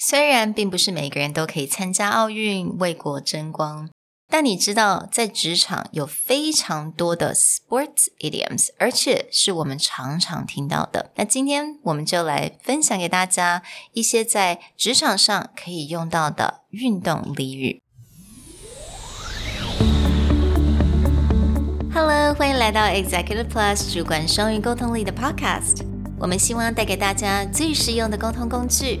虽然并不是每个人都可以参加奥运为国争光，但你知道，在职场有非常多的 sports idioms，而且是我们常常听到的。那今天我们就来分享给大家一些在职场上可以用到的运动俚语。Hello，欢迎来到 Executive Plus 主管双语沟通力的 Podcast。我们希望带给大家最实用的沟通工具，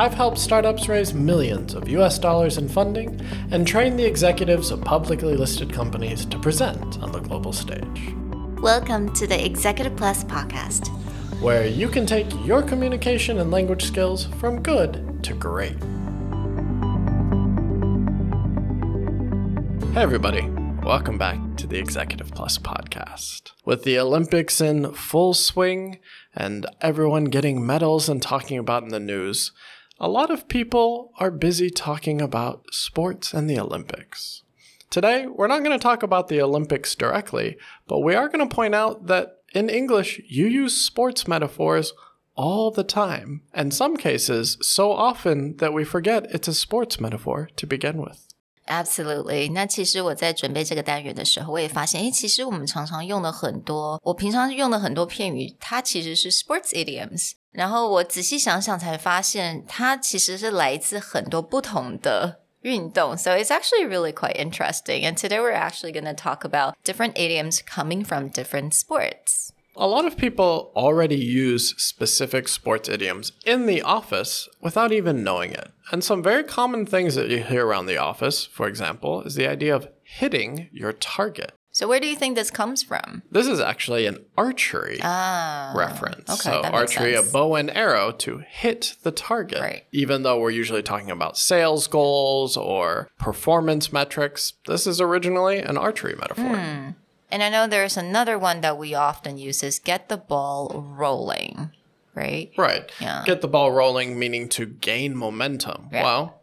I've helped startups raise millions of US dollars in funding and train the executives of publicly listed companies to present on the global stage. Welcome to the Executive Plus podcast, where you can take your communication and language skills from good to great. Hey, everybody. Welcome back to the Executive Plus podcast. With the Olympics in full swing and everyone getting medals and talking about in the news, a lot of people are busy talking about sports and the Olympics. Today, we're not going to talk about the Olympics directly, but we are going to point out that in English, you use sports metaphors all the time, and some cases so often that we forget it's a sports metaphor to begin with. Absolutely。那其实我在准备这个单元的时候，我也发现，诶，其实我们常常用的很多，我平常用的很多片语，它其实是 sports idioms。然后我仔细想想才发现，它其实是来自很多不同的运动. So it's actually really quite interesting. And today we're actually going to talk about different idioms coming from different sports. A lot of people already use specific sports idioms in the office without even knowing it. And some very common things that you hear around the office, for example, is the idea of hitting your target. So where do you think this comes from? This is actually an archery ah, reference. Okay, so archery, a bow and arrow to hit the target. Right. Even though we're usually talking about sales goals or performance metrics, this is originally an archery metaphor. Hmm. And I know there's another one that we often use is get the ball rolling, right? Right. Yeah. Get the ball rolling meaning to gain momentum. Yeah. Well,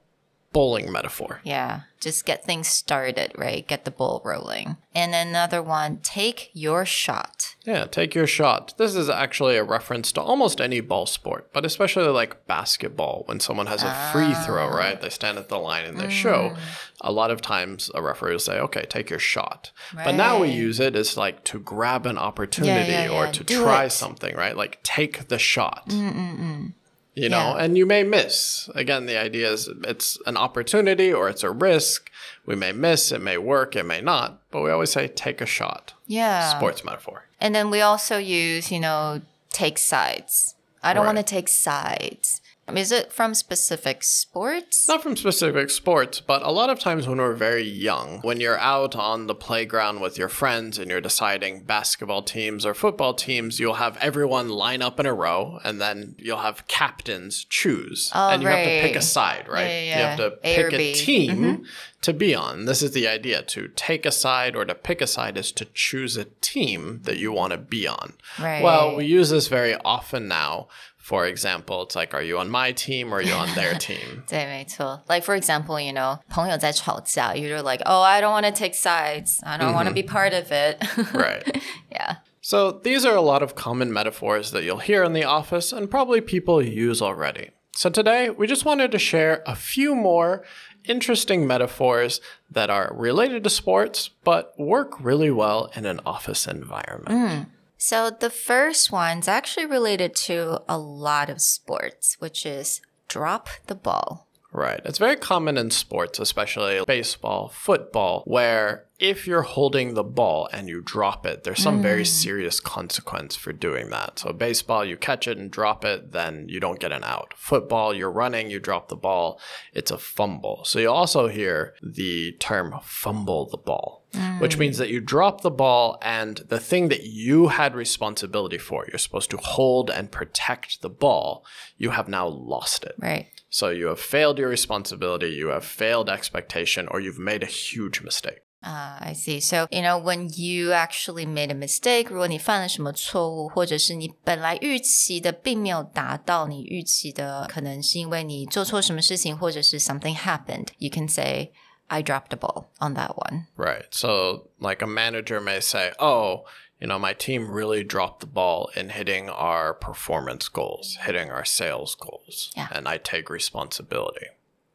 bowling metaphor. Yeah, just get things started, right? Get the ball rolling. And another one, take your shot. Yeah, take your shot. This is actually a reference to almost any ball sport, but especially like basketball when someone has a free throw, ah. right? They stand at the line and they show. Mm. A lot of times a referee will say, okay, take your shot. But now we use it as like to grab an opportunity yeah, or yeah. to Do try it. something, right? Like take the shot. Mm, mm, You know, Yeah. and you may miss. Again, the idea is it's an opportunity or it's a risk. We may miss, it may work, it may not, but we always say take a shot. Yeah. Sports metaphor. And then we also use, you know, take sides. I don't want to take sides. Is it from specific sports? Not from specific sports, but a lot of times when we're very young, when you're out on the playground with your friends and you're deciding basketball teams or football teams, you'll have everyone line up in a row and then you'll have captains choose. Oh, and you have to pick a side, right? Yeah, yeah, You have to. A pick a B. Mm-hmm. team to be on. This is the idea. To take a side or to pick a side is to choose a team that you want to be on. Right. Well, we use this very often now For example, it's like, are you on my team or are you on their team? 对，没错。Like for example, you know, 朋友在吵架, you're like, oh, I don't want to take sides. I don't want to be part of it. Right. yeah. So these are a lot of common metaphors that you'll hear in the office and probably people use already. So today we just wanted to share a few more interesting metaphors that are related to sports but work really well in an office environment. So the first one's actually related to a lot of sports, which is drop the ball. Right. It's very common in sports, especially baseball, football, where if you're holding the ball and you drop it, there's some very mm. serious consequence for doing that. So, baseball, you catch it and drop it, then you don't get an out. Football, you're running, you drop the ball, it's a fumble. So, you also hear the term fumble the ball, which mm. means that you drop the ball and the thing that you had responsibility for, you're supposed to hold and protect the ball, you have now lost it. Right. So you have failed your responsibility, you have failed expectation, or you've made a huge mistake. Ah, I see. So, you know, when you actually made a mistake，如果你犯了什么错误，或者是你本来预期的并没有达到你预期的，可能是因为你做错什么事情，或者是 something happened，you can say I dropped the ball on that one. Right. So, like a manager may say, "Oh, you know, my team really dropped the ball in hitting our performance goals, hitting our sales goals, Yeah. and I take responsibility."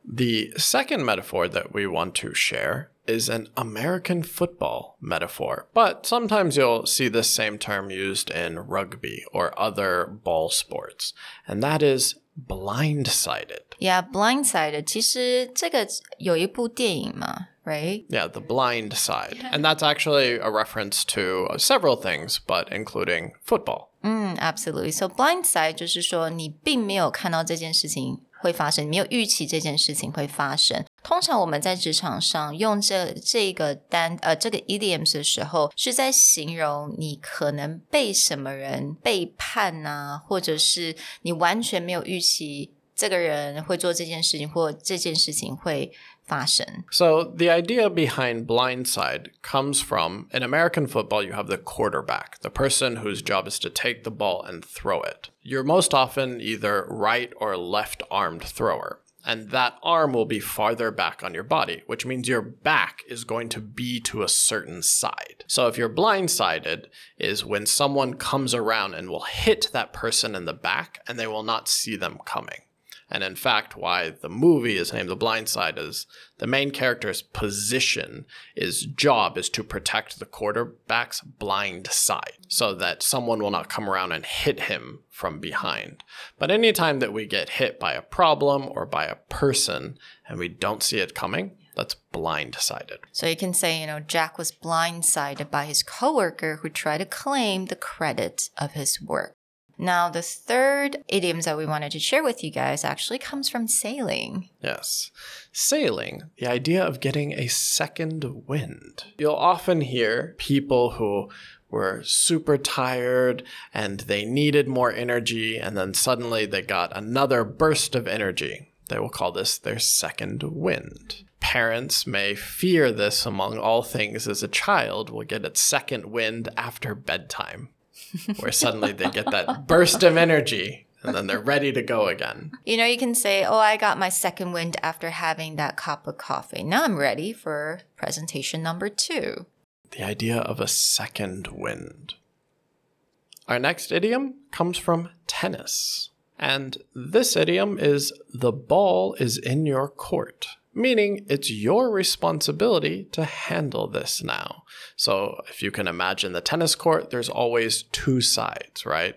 The second metaphor that we want to share is an American football metaphor, but sometimes you'll see this same term used in rugby or other ball sports, and that is blindsided. Yeah, blindsided. 其实这个有一部电影嘛，right? Yeah, the blind side. And that's actually a reference to uh, several things, but including football. 嗯，absolutely. So blindside 就是说你并没有看到这件事情 会发生，你没有预期这件事情会发生。通常我们在职场上用这这个单呃这个 idioms 的时候，是在形容你可能被什么人背叛啊，或者是你完全没有预期这个人会做这件事情，或这件事情会发生。So the idea behind blindside comes from in American football, you have the quarterback, the person whose job is to take the ball and throw it. You're most often either right or left armed thrower. And that arm will be farther back on your body, which means your back is going to be to a certain side. So if you're blindsided, is when someone comes around and will hit that person in the back and they will not see them coming. And in fact, why the movie is named The Blind Side is the main character's position, his job is to protect the quarterback's blind side so that someone will not come around and hit him from behind. But anytime that we get hit by a problem or by a person and we don't see it coming, that's blindsided. So you can say, you know, Jack was blindsided by his coworker who tried to claim the credit of his work. Now, the third idiom that we wanted to share with you guys actually comes from sailing. Yes. Sailing, the idea of getting a second wind. You'll often hear people who were super tired and they needed more energy, and then suddenly they got another burst of energy. They will call this their second wind. Parents may fear this among all things as a child will get its second wind after bedtime, where suddenly they get that burst of energy and then they're ready to go again. You know, you can say, Oh, I got my second wind after having that cup of coffee. Now I'm ready for presentation number two. the idea of a second wind. Our next idiom comes from tennis. And this idiom is the ball is in your court, meaning it's your responsibility to handle this now. So if you can imagine the tennis court, there's always two sides, right?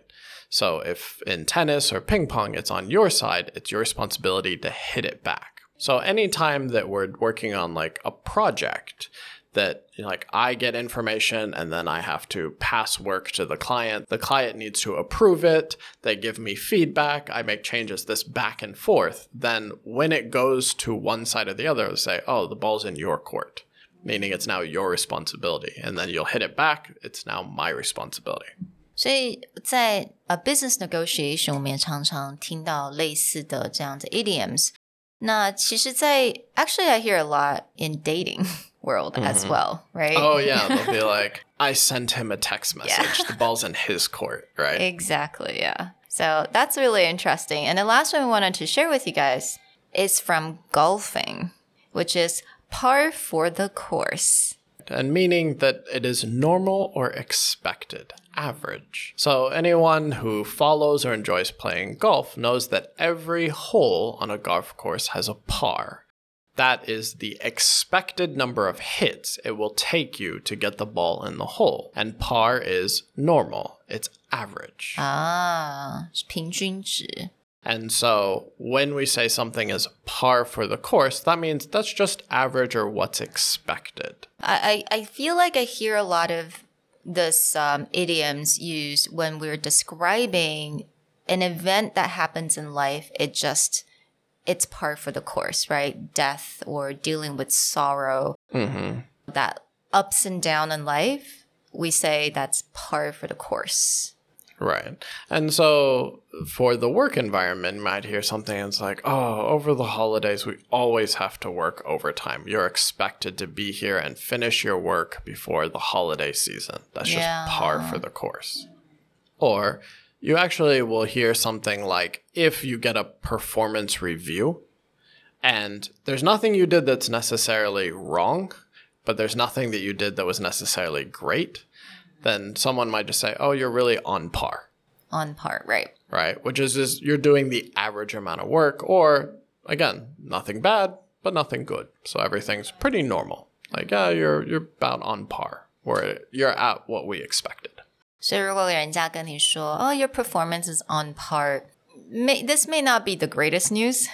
So if in tennis or ping pong, it's on your side, it's your responsibility to hit it back. So anytime that we're working on like a project, that you know, like I get information and then I have to pass work to the client. The client needs to approve it. They give me feedback. I make changes this back and forth. Then when it goes to one side or the other, they say, "Oh, the ball's in your court." Meaning it's now your responsibility. And then you'll hit it back. It's now my responsibility. 所以在呃 business negotiation，我们也常常听到类似的这样的 idioms。那其实在，actually I hear a lot in dating world as mm-hmm. well, right? Oh yeah, they'll be like, "I sent him a text message. The ball's in his court, right?" Exactly, yeah. So that's really interesting. And the last one we wanted to share with you guys is from golfing, which is par for the course. and meaning that it is normal or expected, average. So, anyone who follows or enjoys playing golf knows that every hole on a golf course has a par. That is the expected number of hits it will take you to get the ball in the hole. And par is normal, it's average. 啊，是平均值。 And so when we say something is par for the course, that means that's just average or what's expected. I, I I feel like I hear a lot of this um, idioms used when we're describing an event that happens in life. It just it's par for the course, right? Death or dealing with sorrow, mm-hmm. that ups and down in life. We say that's par for the course. Right. And so for the work environment, you might hear something it's like, oh, over the holidays, we always have to work overtime. You're expected to be here and finish your work before the holiday season. That's just par for the course. Or you actually will hear something like, if you get a performance review and there's nothing you did that's necessarily wrong, but there's nothing that you did that was necessarily great, then someone might just say, oh, you're really on par On par, right? right? Which is just you're doing the average amount of work, or again, nothing bad, but nothing good. So everything's pretty normal. Like, yeah, you're you're about on par, or you're at what we expected. 所以如果人家跟你说，哦、y o u r performance is on par, may this may not be the greatest news.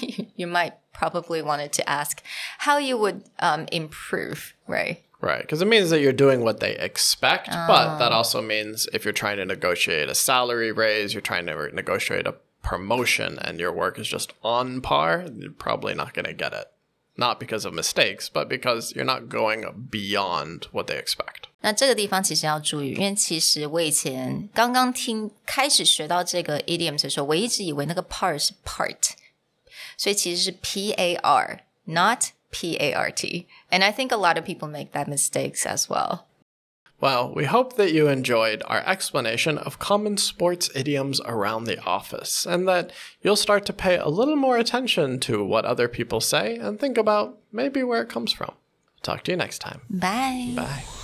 you, you might probably wanted to ask how you would um, improve, right? Right, because it means that you're doing what they expect, but that also means if you're trying to negotiate a salary raise, you're trying to negotiate a promotion, and your work is just on par, you're probably not going to get it. Not because of mistakes, but because you're not going beyond what they expect. 那这个地方其实要注意，因为其实我以前刚刚听开始学到这个 idioms 的时候，我一直以为那个 part 是 part，所以其实是 p a r，not p a r t。And I think a lot of people make that mistakes as well. Well, we hope that you enjoyed our explanation of common sports idioms around the office and that you'll start to pay a little more attention to what other people say and think about maybe where it comes from. Talk to you next time. Bye. Bye.